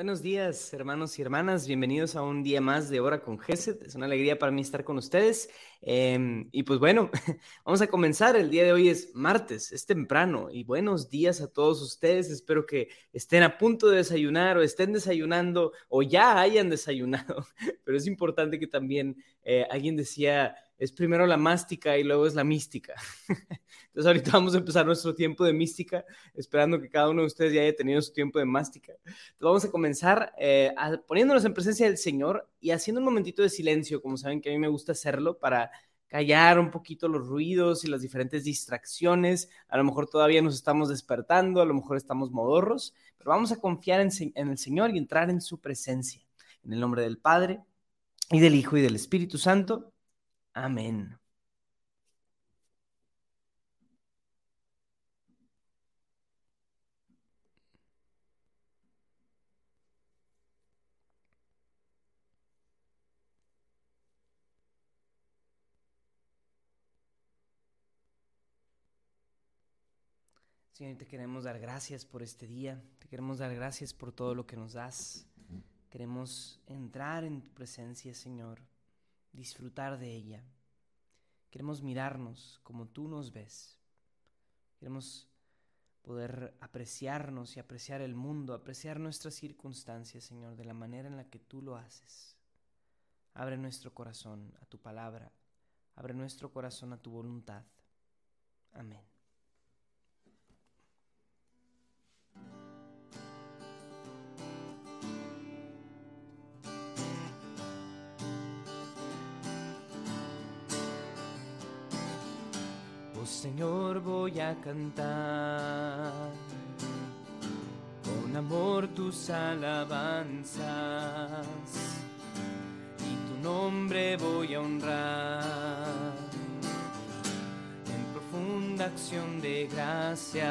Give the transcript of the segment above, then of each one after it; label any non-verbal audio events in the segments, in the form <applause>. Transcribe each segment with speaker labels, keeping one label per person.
Speaker 1: Buenos días, hermanos y hermanas. Bienvenidos a un día más de Hora con Gesed. Es una alegría para mí estar con ustedes. Em, y pues bueno, <laughs> vamos a comenzar. El día de hoy es martes, es temprano. Y buenos días a todos ustedes. Espero que estén a punto de desayunar o estén desayunando o ya hayan desayunado. <laughs> Pero es importante que también eh, alguien decía es primero la mástica y luego es la mística. <laughs> Entonces ahorita vamos a empezar nuestro tiempo de mística, esperando que cada uno de ustedes ya haya tenido su tiempo de mástica. Entonces vamos a comenzar eh, poniéndonos en presencia del Señor y haciendo un momentito de silencio, como saben que a mí me gusta hacerlo, para callar un poquito los ruidos y las diferentes distracciones. A lo mejor todavía nos estamos despertando, a lo mejor estamos modorros, pero vamos a confiar en, en el Señor y entrar en su presencia. En el nombre del Padre, y del Hijo y del Espíritu Santo. Amén. Señor, te queremos dar gracias por este día, te queremos dar gracias por todo lo que nos das. Queremos entrar en tu presencia, Señor, disfrutar de ella. Queremos mirarnos como tú nos ves. Queremos poder apreciarnos y apreciar el mundo, apreciar nuestras circunstancias, Señor, de la manera en la que tú lo haces. Abre nuestro corazón a tu palabra, abre nuestro corazón a tu voluntad. Amén. Señor, voy a cantar. Con amor tus alabanzas. Y tu nombre voy a honrar. En profunda acción de gracias.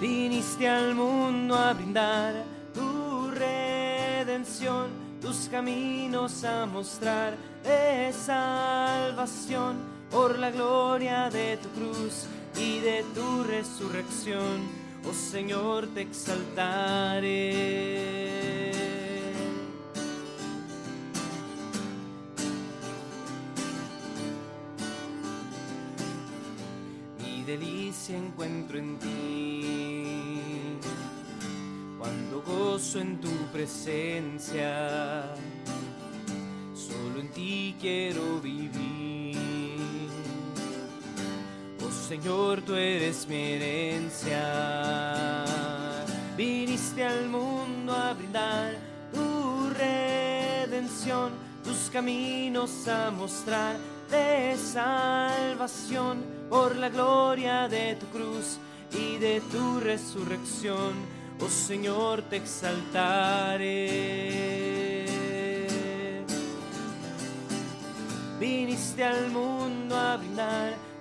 Speaker 1: Viniste al mundo a brindar tu redención, tus caminos a mostrar de salvación por la gloria de tu cruz y de tu resurrección, oh Señor, te exaltaré. Mi delicia encuentro en ti, cuando gozo en tu presencia, solo en ti quiero vivir. Señor, tú eres mi herencia. Viniste al mundo a brindar tu redención, tus caminos a mostrar de salvación por la gloria de tu cruz y de tu resurrección. Oh Señor, te exaltaré. Viniste al mundo a brindar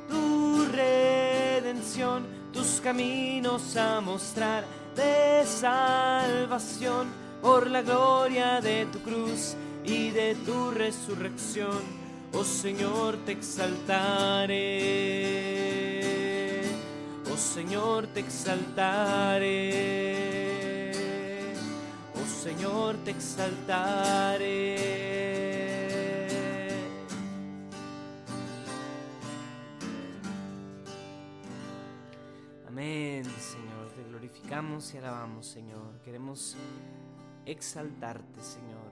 Speaker 1: tus caminos a mostrar de salvación por la gloria de tu cruz y de tu resurrección. Oh Señor, te exaltaré. Oh Señor, te exaltaré. Oh Señor, te exaltaré. Glorificamos y alabamos, Señor. Queremos exaltarte, Señor.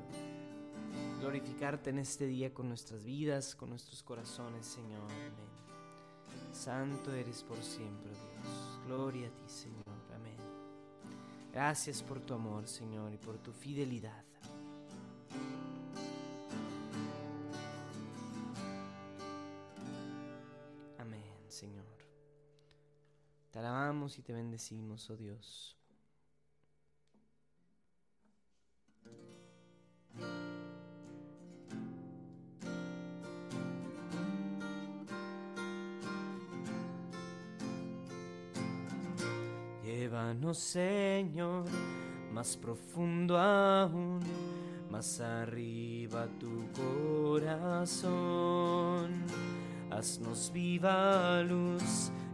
Speaker 1: Glorificarte en este día con nuestras vidas, con nuestros corazones, Señor. Amén. Santo eres por siempre, Dios. Gloria a ti, Señor. Amén. Gracias por tu amor, Señor, y por tu fidelidad. Amén, Señor. Te alabamos y te bendecimos, oh Dios. Llévanos, Señor, más profundo aún, más arriba tu corazón. Haznos viva luz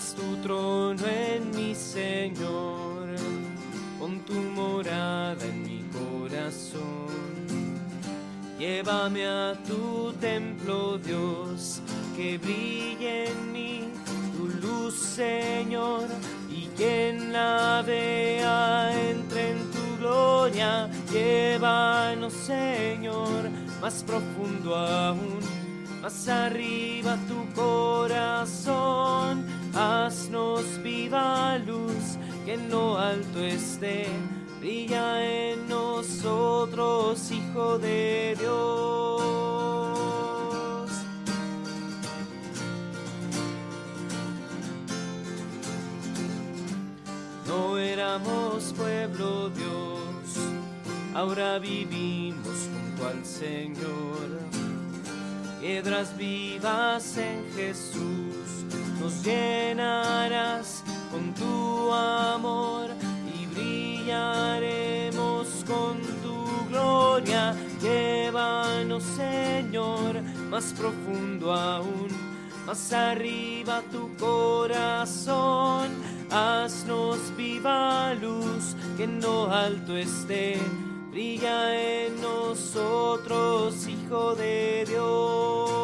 Speaker 1: Haz tu trono en mi Señor, con tu morada en mi corazón. Llévame a tu templo, Dios, que brille en mí tu luz, Señor, y quien la vea entre en tu gloria. Llévanos, Señor, más profundo aún, más arriba tu corazón haznos viva luz que en lo alto esté, brilla en nosotros, Hijo de Dios. No éramos pueblo Dios, ahora vivimos junto al Señor. Piedras vivas en Jesús nos llenarás con tu amor y brillaremos con tu gloria. Llévanos, Señor, más profundo aún, más arriba tu corazón. Haznos viva luz que en lo alto esté. Brilla en nosotros, Hijo de Dios.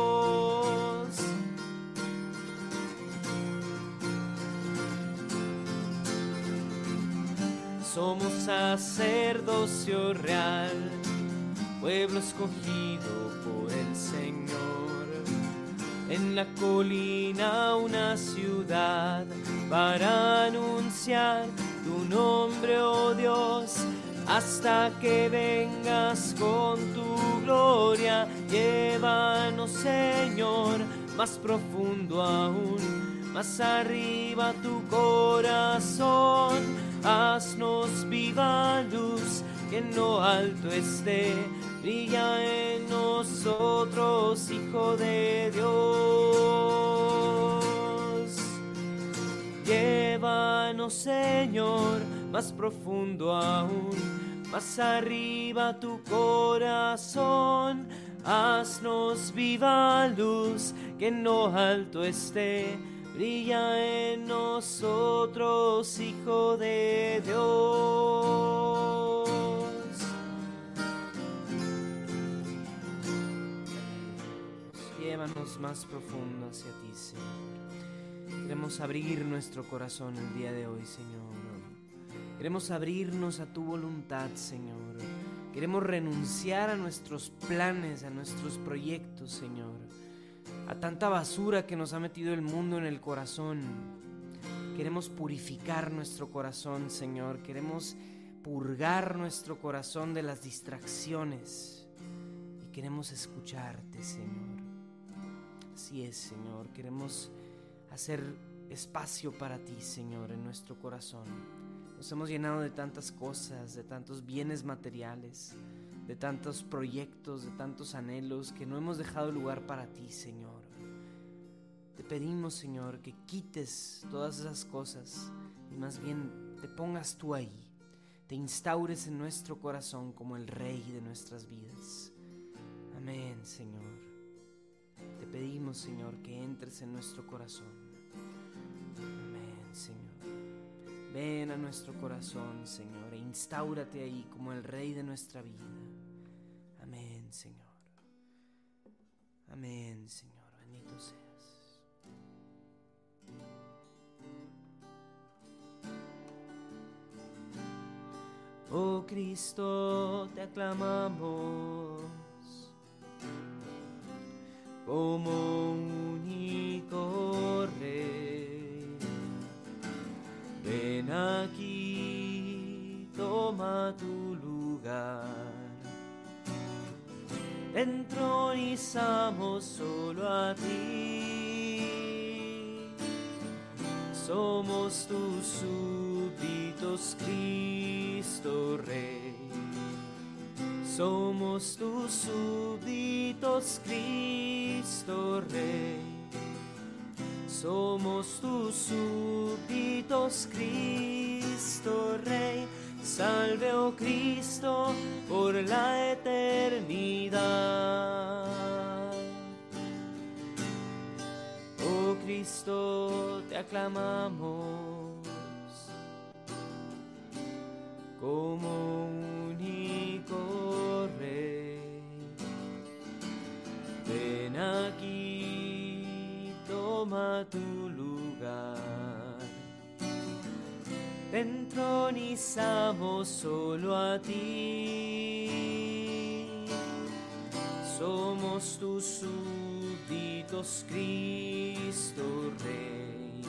Speaker 1: Somos sacerdocio real, pueblo escogido por el Señor. En la colina una ciudad para anunciar tu nombre, oh Dios, hasta que vengas con tu gloria. Llévanos, Señor, más profundo aún, más arriba tu corazón haznos viva luz que en lo alto esté, brilla en nosotros, Hijo de Dios. Llévanos, Señor, más profundo aún, más arriba tu corazón, haznos viva luz que en lo alto esté brilla en nosotros, Hijo de Dios. Llévanos más profundo hacia ti, Señor. Queremos abrir nuestro corazón el día de hoy, Señor. Queremos abrirnos a tu voluntad, Señor. Queremos renunciar a nuestros planes, a nuestros proyectos, Señor a tanta basura que nos ha metido el mundo en el corazón. Queremos purificar nuestro corazón, Señor. Queremos purgar nuestro corazón de las distracciones. Y queremos escucharte, Señor. Así es, Señor. Queremos hacer espacio para ti, Señor, en nuestro corazón. Nos hemos llenado de tantas cosas, de tantos bienes materiales de tantos proyectos, de tantos anhelos que no hemos dejado lugar para ti, Señor. Te pedimos, Señor, que quites todas esas cosas y más bien te pongas tú ahí, te instaures en nuestro corazón como el Rey de nuestras vidas. Amén, Señor. Te pedimos, Señor, que entres en nuestro corazón. Amén, Señor. Ven a nuestro corazón, Señor, e instaurate ahí como el Rey de nuestra vida. Señor. Amén, Señor. Bendito seas. Oh Cristo, te aclamamos como único Rey. Ven aquí, toma tu lugar entronizamos solo a ti. Somos tus súbditos, Cristo Rey. Somos tus súbditos, Cristo Rey. Somos tus súbditos, Cristo Rey. Salve, oh Cristo, por la eternidad. Oh Cristo, te aclamamos como único Rey. Ven aquí, toma tu lugar. Te entronizamos solo a ti. Somos tus súbditos, Cristo Rey.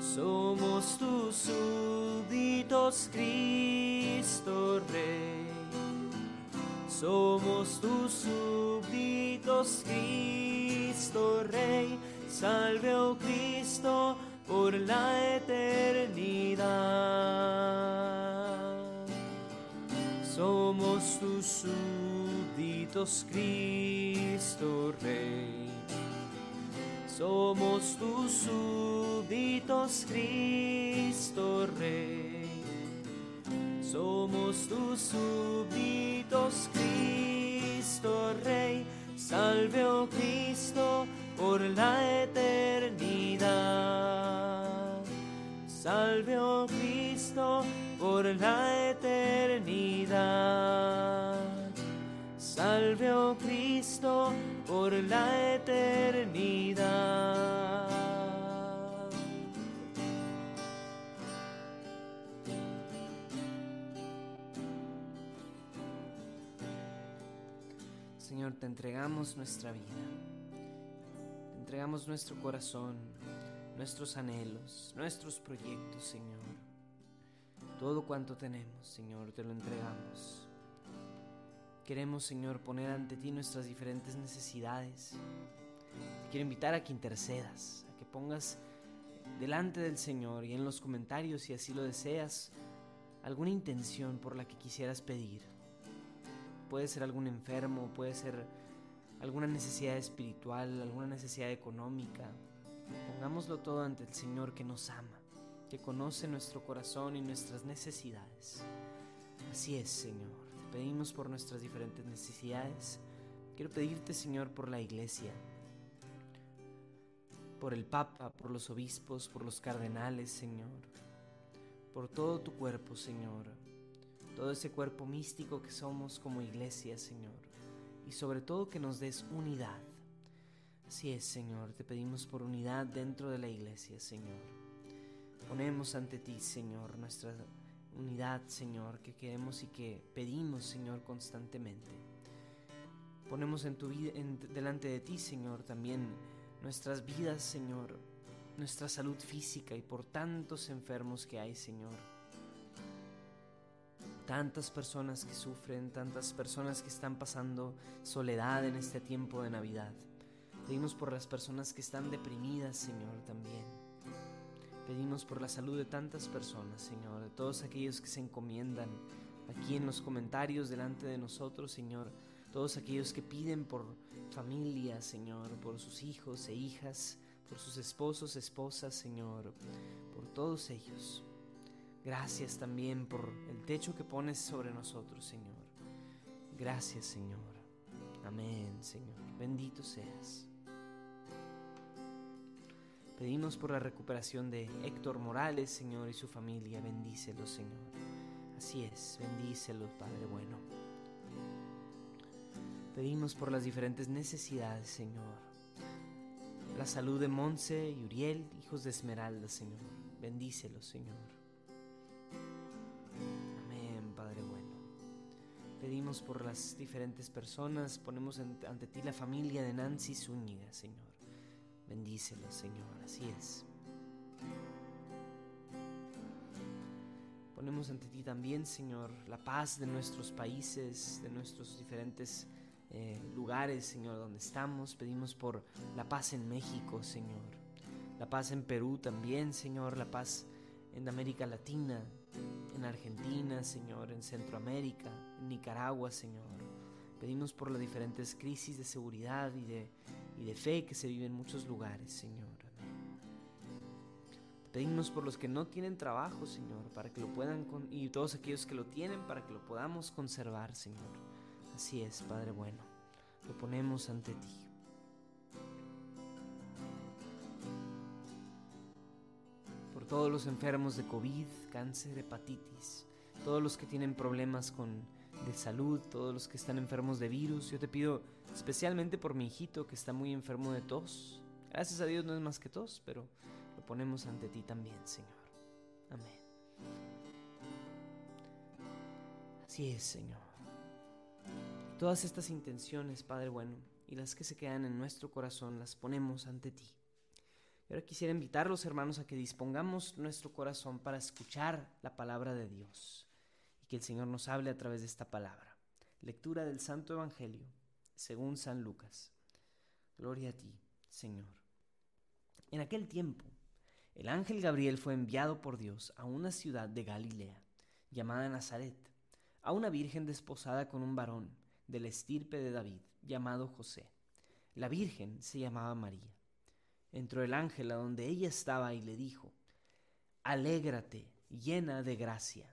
Speaker 1: Somos tus súbditos, Cristo Rey. Somos tus súbditos, Cristo Rey. Salve, oh Cristo, por la eternidad. Somos tus súbditos, Cristo Rey. Somos tus súbditos, Cristo Rey. Somos tus súbditos, Cristo Rey. Salve, oh Cristo, por la eternidad. Salve, oh Cristo, por la eternidad. Salve, oh Cristo, por la eternidad. Señor, te entregamos nuestra vida, te entregamos nuestro corazón, nuestros anhelos, nuestros proyectos, Señor. Todo cuanto tenemos, Señor, te lo entregamos. Queremos, Señor, poner ante ti nuestras diferentes necesidades. Te quiero invitar a que intercedas, a que pongas delante del Señor y en los comentarios, si así lo deseas, alguna intención por la que quisieras pedir. Puede ser algún enfermo, puede ser alguna necesidad espiritual, alguna necesidad económica. Pongámoslo todo ante el Señor que nos ama, que conoce nuestro corazón y nuestras necesidades. Así es, Señor. Te pedimos por nuestras diferentes necesidades. Quiero pedirte, Señor, por la iglesia, por el Papa, por los obispos, por los cardenales, Señor, por todo tu cuerpo, Señor, todo ese cuerpo místico que somos como iglesia, Señor, y sobre todo que nos des unidad. Así es, Señor, te pedimos por unidad dentro de la iglesia, Señor. Ponemos ante ti, Señor, nuestra unidad, Señor, que queremos y que pedimos, Señor, constantemente. Ponemos en tu vida, en, delante de ti, Señor, también nuestras vidas, Señor, nuestra salud física y por tantos enfermos que hay, Señor. Tantas personas que sufren, tantas personas que están pasando soledad en este tiempo de Navidad. Pedimos por las personas que están deprimidas, Señor, también. Pedimos por la salud de tantas personas, Señor, todos aquellos que se encomiendan aquí en los comentarios delante de nosotros, Señor. Todos aquellos que piden por familia, Señor, por sus hijos e hijas, por sus esposos, esposas, Señor, por todos ellos. Gracias también por el techo que pones sobre nosotros, Señor. Gracias, Señor. Amén, Señor. Bendito seas. Pedimos por la recuperación de Héctor Morales, Señor, y su familia. Bendícelo, Señor. Así es, bendícelo, Padre bueno. Pedimos por las diferentes necesidades, Señor. La salud de Monse y Uriel, hijos de Esmeralda, Señor. Bendícelo, Señor. Amén, Padre bueno. Pedimos por las diferentes personas, ponemos ante ti la familia de Nancy Zúñiga, Señor. Bendícelo, Señor, así es. Ponemos ante ti también, Señor, la paz de nuestros países, de nuestros diferentes eh, lugares, Señor, donde estamos. Pedimos por la paz en México, Señor. La paz en Perú también, Señor. La paz en América Latina, en Argentina, Señor, en Centroamérica, en Nicaragua, Señor. Pedimos por las diferentes crisis de seguridad y de, y de fe que se viven en muchos lugares, Señor. Pedimos por los que no tienen trabajo, Señor, para que lo puedan, y todos aquellos que lo tienen, para que lo podamos conservar, Señor. Así es, Padre bueno, lo ponemos ante ti. Por todos los enfermos de COVID, cáncer, hepatitis, todos los que tienen problemas con, de salud, todos los que están enfermos de virus, yo te pido especialmente por mi hijito que está muy enfermo de tos. Gracias a Dios no es más que tos, pero lo ponemos ante ti también, Señor. Amén. Así es, Señor. Todas estas intenciones, Padre bueno, y las que se quedan en nuestro corazón, las ponemos ante ti. Y ahora quisiera invitar a los hermanos a que dispongamos nuestro corazón para escuchar la palabra de Dios que el Señor nos hable a través de esta palabra. Lectura del Santo Evangelio según San Lucas. Gloria a ti, Señor. En aquel tiempo, el ángel Gabriel fue enviado por Dios a una ciudad de Galilea, llamada Nazaret, a una virgen desposada con un varón de la estirpe de David, llamado José. La virgen se llamaba María. Entró el ángel a donde ella estaba y le dijo, Alégrate, llena de gracia,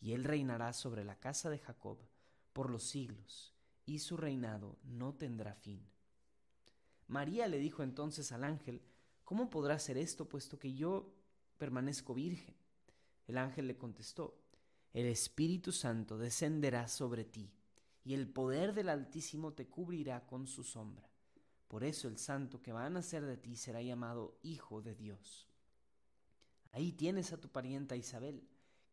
Speaker 1: y él reinará sobre la casa de Jacob por los siglos, y su reinado no tendrá fin. María le dijo entonces al ángel, ¿Cómo podrá ser esto, puesto que yo permanezco virgen. El ángel le contestó, El Espíritu Santo descenderá sobre ti, y el poder del Altísimo te cubrirá con su sombra. Por eso el santo que va a nacer de ti será llamado Hijo de Dios. Ahí tienes a tu parienta Isabel,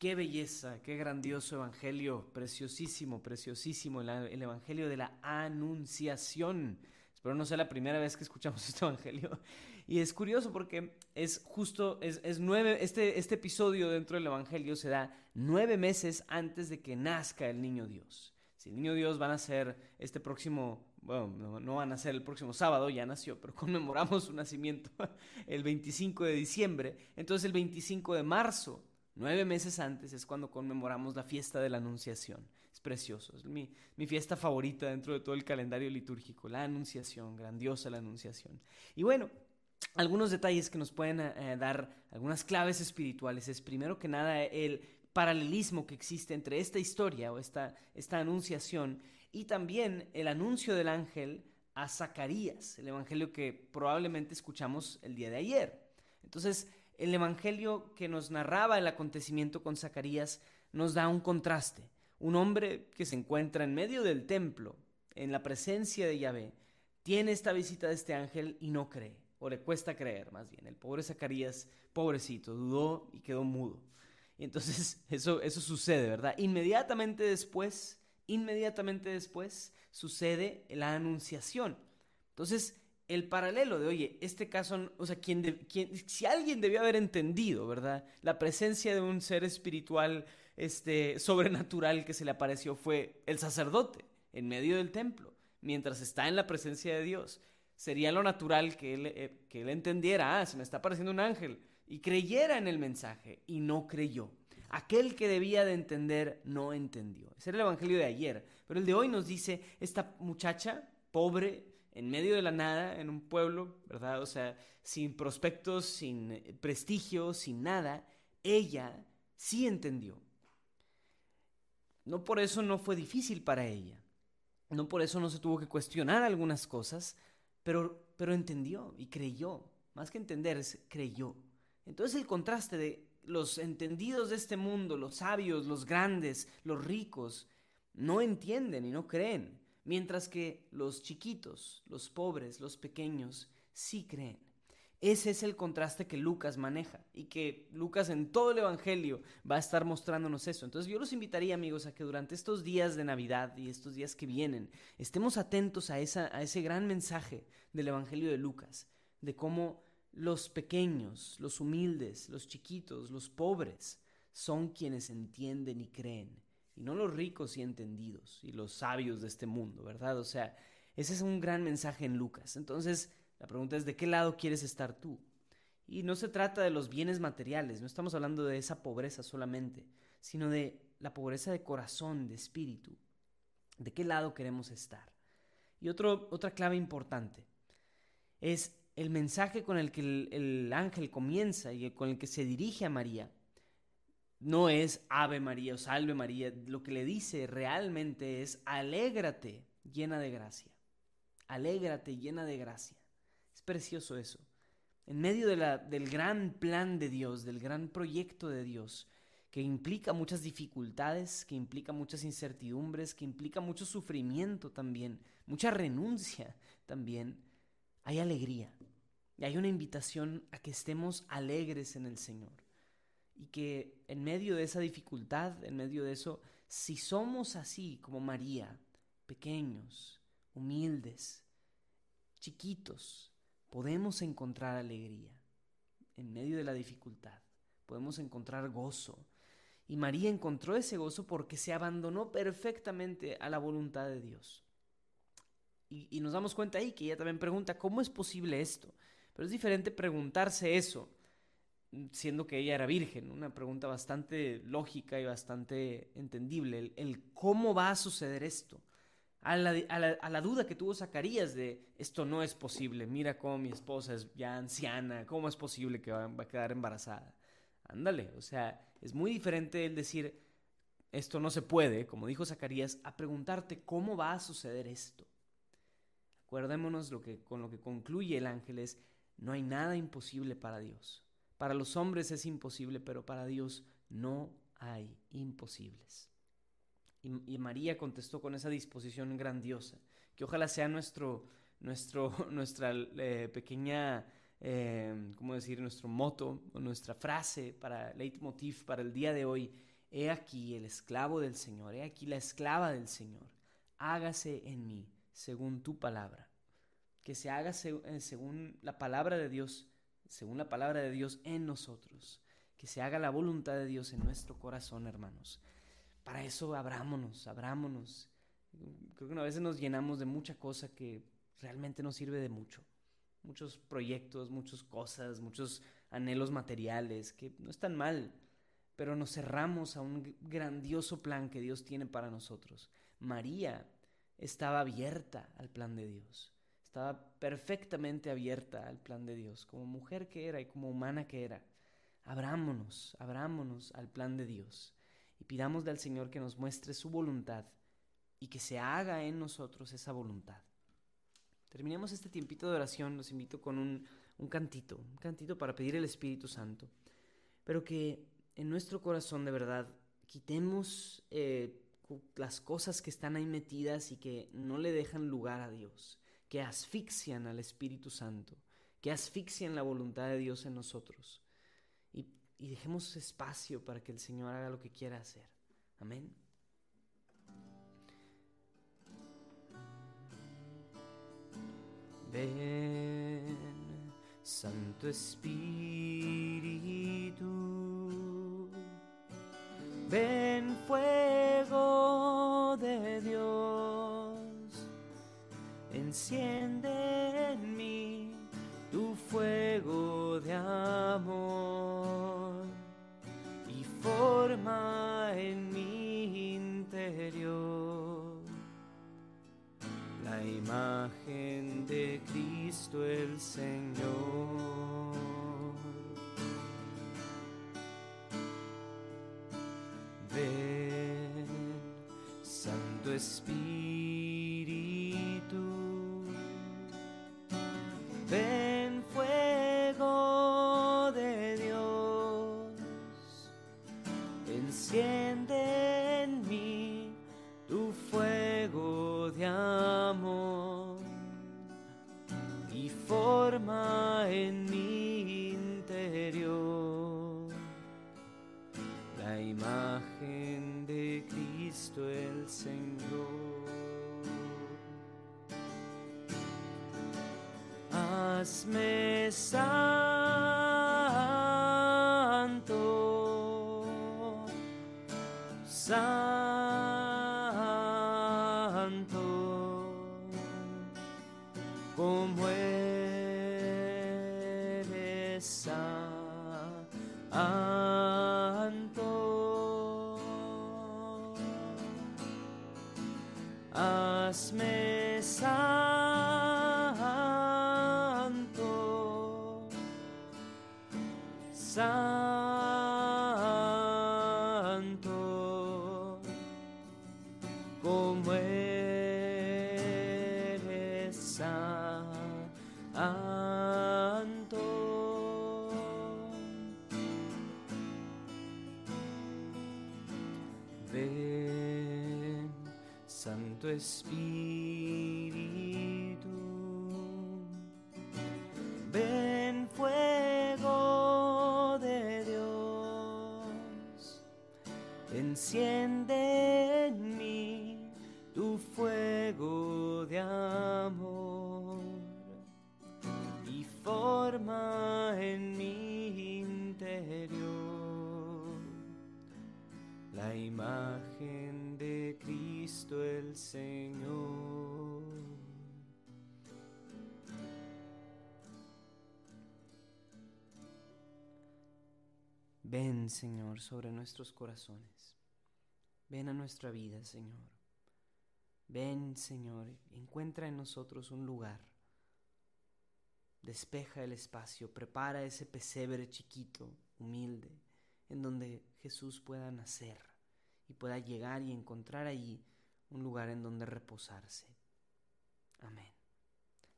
Speaker 1: Qué belleza, qué grandioso evangelio, preciosísimo, preciosísimo, el, evangelio de la anunciación. Espero no sea la primera vez que escuchamos <laughs> este evangelio. Y es curioso porque es justo, es, es nueve, este, este episodio dentro del evangelio se da nueve meses antes de que nazca el niño Dios. Si el niño Dios va a nacer este próximo, bueno, no, va a nacer el próximo sábado, ya nació, pero <laughs> conmemoramos su nacimiento el 25 de diciembre, entonces el 25 de marzo, nueve meses antes, es cuando conmemoramos la fiesta de la Anunciación. Es precioso, es mi, fiesta favorita dentro de todo el calendario litúrgico, la Anunciación, grandiosa la Anunciación. Y bueno, algunos detalles que nos pueden eh, dar algunas claves espirituales es primero que nada el paralelismo que existe entre esta historia o esta, esta anunciación y también el anuncio del ángel a Zacarías, el evangelio que probablemente escuchamos el día de ayer. Entonces, el evangelio que nos narraba el acontecimiento con Zacarías nos da un contraste. Un hombre que se encuentra en medio del templo, en la presencia de Yahvé, tiene esta visita de este ángel y no cree, o le cuesta creer más bien. El pobre Zacarías, pobrecito, dudó y quedó mudo. Y entonces <laughs> eso, eso sucede, ¿verdad? Inmediatamente después, inmediatamente después sucede la anunciación. Entonces, el paralelo de, oye, este caso, o sea, quien, si alguien debió haber entendido, ¿verdad? La presencia de un ser espiritual, este, sobrenatural que se le apareció fue el sacerdote en medio del templo, mientras está en la presencia de Dios. Sería lo natural que él, eh, que él entendiera, ah, se me está apareciendo un ángel, y creyera en el mensaje y no creyó. Aquel que debía de entender no entendió. Ese era el Evangelio de ayer. Pero el de hoy nos dice, esta muchacha pobre, en medio de la nada, en un pueblo, ¿verdad? O sea, sin prospectos, sin eh, prestigio, sin nada, ella sí entendió. No por eso no fue difícil para ella. No por eso no se tuvo que cuestionar algunas cosas, pero, pero entendió y creyó. Más que entender, creyó. Entonces el contraste de los entendidos de este mundo, los sabios, los grandes, los ricos, no entienden y no creen, mientras que los chiquitos, los pobres, los pequeños, sí creen. Ese es el contraste que Lucas maneja y que Lucas en todo el Evangelio va a estar mostrándonos eso. Entonces yo los invitaría amigos a que durante estos días de Navidad y estos días que vienen estemos atentos a, esa, a ese gran mensaje del Evangelio de Lucas, de cómo los pequeños, los humildes, los chiquitos, los pobres son quienes entienden y creen y no los ricos y entendidos y los sabios de este mundo, ¿verdad? O sea, ese es un gran mensaje en Lucas. Entonces, la pregunta es, ¿de qué lado quieres estar tú? Y no se trata de los bienes materiales, no estamos hablando de esa pobreza solamente, sino de la pobreza de corazón, de espíritu. ¿De qué lado queremos estar? Y otro, otra clave importante es el mensaje con el que el, el ángel comienza y con el que se dirige a María. No es Ave María o Salve María, lo que le dice realmente es alégrate llena de gracia. Alégrate llena de gracia. Es precioso eso. En medio del gran plan de Dios, del gran proyecto de Dios, que implica muchas dificultades, que implica muchas incertidumbres, que implica mucho sufrimiento también, mucha renuncia también, hay alegría. Y hay una invitación a que estemos alegres en el Señor. Y que en medio de esa dificultad, en medio de eso, si somos así como María, pequeños, humildes, chiquitos, podemos encontrar alegría en medio de la dificultad, podemos encontrar gozo. Y María encontró ese gozo porque se abandonó perfectamente a la voluntad de Dios. Y, nos damos cuenta ahí que ella también pregunta, ¿cómo es posible esto? Pero es diferente preguntarse eso, siendo que ella era virgen, una pregunta bastante lógica y bastante entendible, el cómo va a suceder esto a la, duda que tuvo Zacarías de esto no es posible, mira cómo mi esposa es ya anciana, cómo es posible que va, a quedar embarazada. Ándale, o sea, es muy diferente el decir esto no se puede, como dijo Zacarías, a preguntarte cómo va a suceder esto. Acuérdémonos lo que, con lo que concluye el ángel es, no hay nada imposible para Dios. Para los hombres es imposible, pero para Dios no hay imposibles. Y, María contestó con esa disposición grandiosa, que ojalá sea nuestro, nuestro, <laughs> nuestra eh, pequeña, eh, ¿cómo decir?, nuestro moto nuestra frase para leitmotiv para el día de hoy. He aquí el esclavo del Señor, he aquí la esclava del Señor. Hágase en mí según tu palabra. Que se haga eh, según la palabra de Dios, según la palabra de Dios en nosotros. Que se haga la voluntad de Dios en nuestro corazón, hermanos. Para eso abrámonos, abrámonos. Creo que a veces nos llenamos de mucha cosa que realmente no sirve de mucho. Muchos proyectos, muchas cosas, muchos anhelos materiales que no están mal, pero nos cerramos a un grandioso plan que Dios tiene para nosotros. María estaba abierta al plan de Dios, estaba perfectamente abierta al plan de Dios, como mujer que era y como humana que era. Abrámonos, abrámonos al plan de Dios y pidamosle al Señor que nos muestre su voluntad y que se haga en nosotros esa voluntad. Terminemos este tiempito de oración, los invito con un, un cantito, un cantito para pedir el Espíritu Santo, pero que en nuestro corazón de verdad quitemos eh, las cosas que están ahí metidas y que no le dejan lugar a Dios, que asfixian al Espíritu Santo, que asfixian la voluntad de Dios en nosotros. Y dejemos espacio para que el Señor haga lo que quiera hacer. Amén. Ven, Santo Espíritu, ven fuego enciende en mí tu fuego de amor y forma en mi interior la imagen de Cristo el Señor. Ven, Santo Espíritu Santo, santo, santo. Ven, Santo Espíritu, Sobre nuestros corazones. Ven a nuestra vida, Señor. Ven, Señor, encuentra en nosotros un lugar. Despeja el espacio, prepara ese pesebre chiquito, humilde, en donde Jesús pueda nacer y pueda llegar y encontrar allí un lugar en donde reposarse. Amén.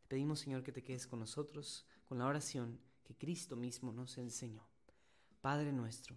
Speaker 1: Te pedimos, Señor, que te quedes con nosotros con la oración que Cristo mismo nos enseñó. Padre nuestro,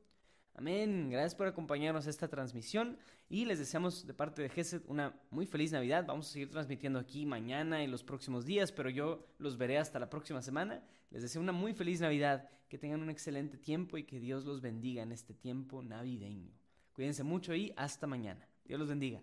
Speaker 1: Amén. Gracias por acompañarnos a esta transmisión y les deseamos de parte de Gesed una muy feliz Navidad. Vamos a seguir transmitiendo aquí mañana y los próximos días, pero yo los veré hasta la próxima semana. Les deseo una muy feliz Navidad, que tengan un excelente tiempo y que Dios los bendiga en este tiempo navideño. Cuídense mucho y hasta mañana. Dios los bendiga.